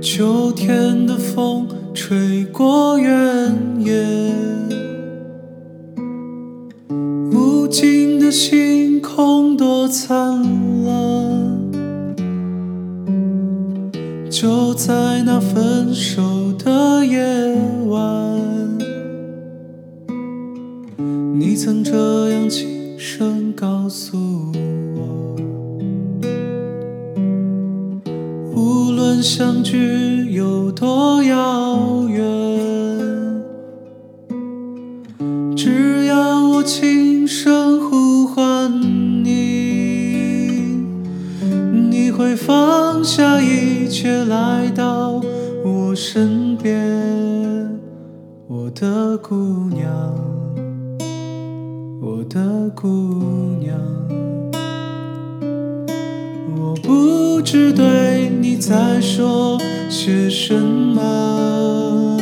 秋天的风吹过原野，无尽的星空多灿烂。就在那分手的夜晚，你曾这样轻声告诉我。相聚有多遥远，只要我轻声呼唤你，你会放下一切来到我身边，我的姑娘，我的姑娘。我不知对在说些什么，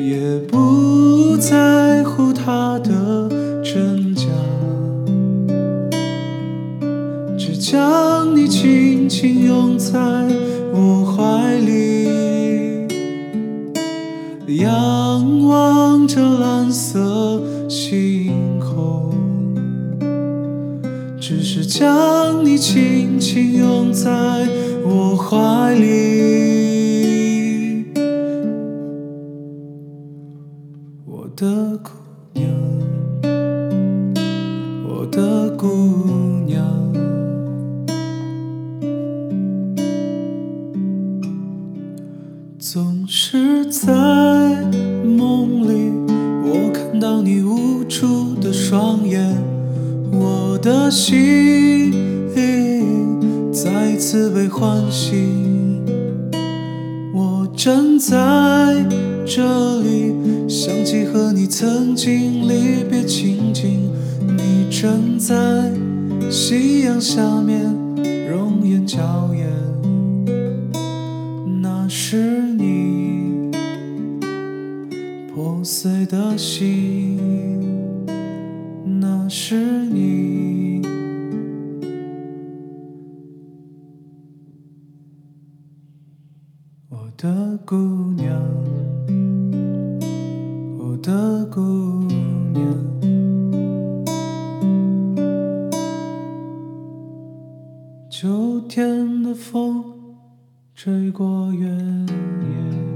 也不在乎它的真假，只将你轻轻拥在我怀里，仰望着蓝色星空。只是将你轻轻拥在我怀里，我的姑娘，我的姑娘。总是在梦里，我看到你无助的双眼。我的心再次被唤醒，我站在这里，想起和你曾经离别情景。你站在夕阳下面，容颜娇艳，那是你破碎的心。那是你，我的姑娘，我的姑娘。秋天的风吹过原野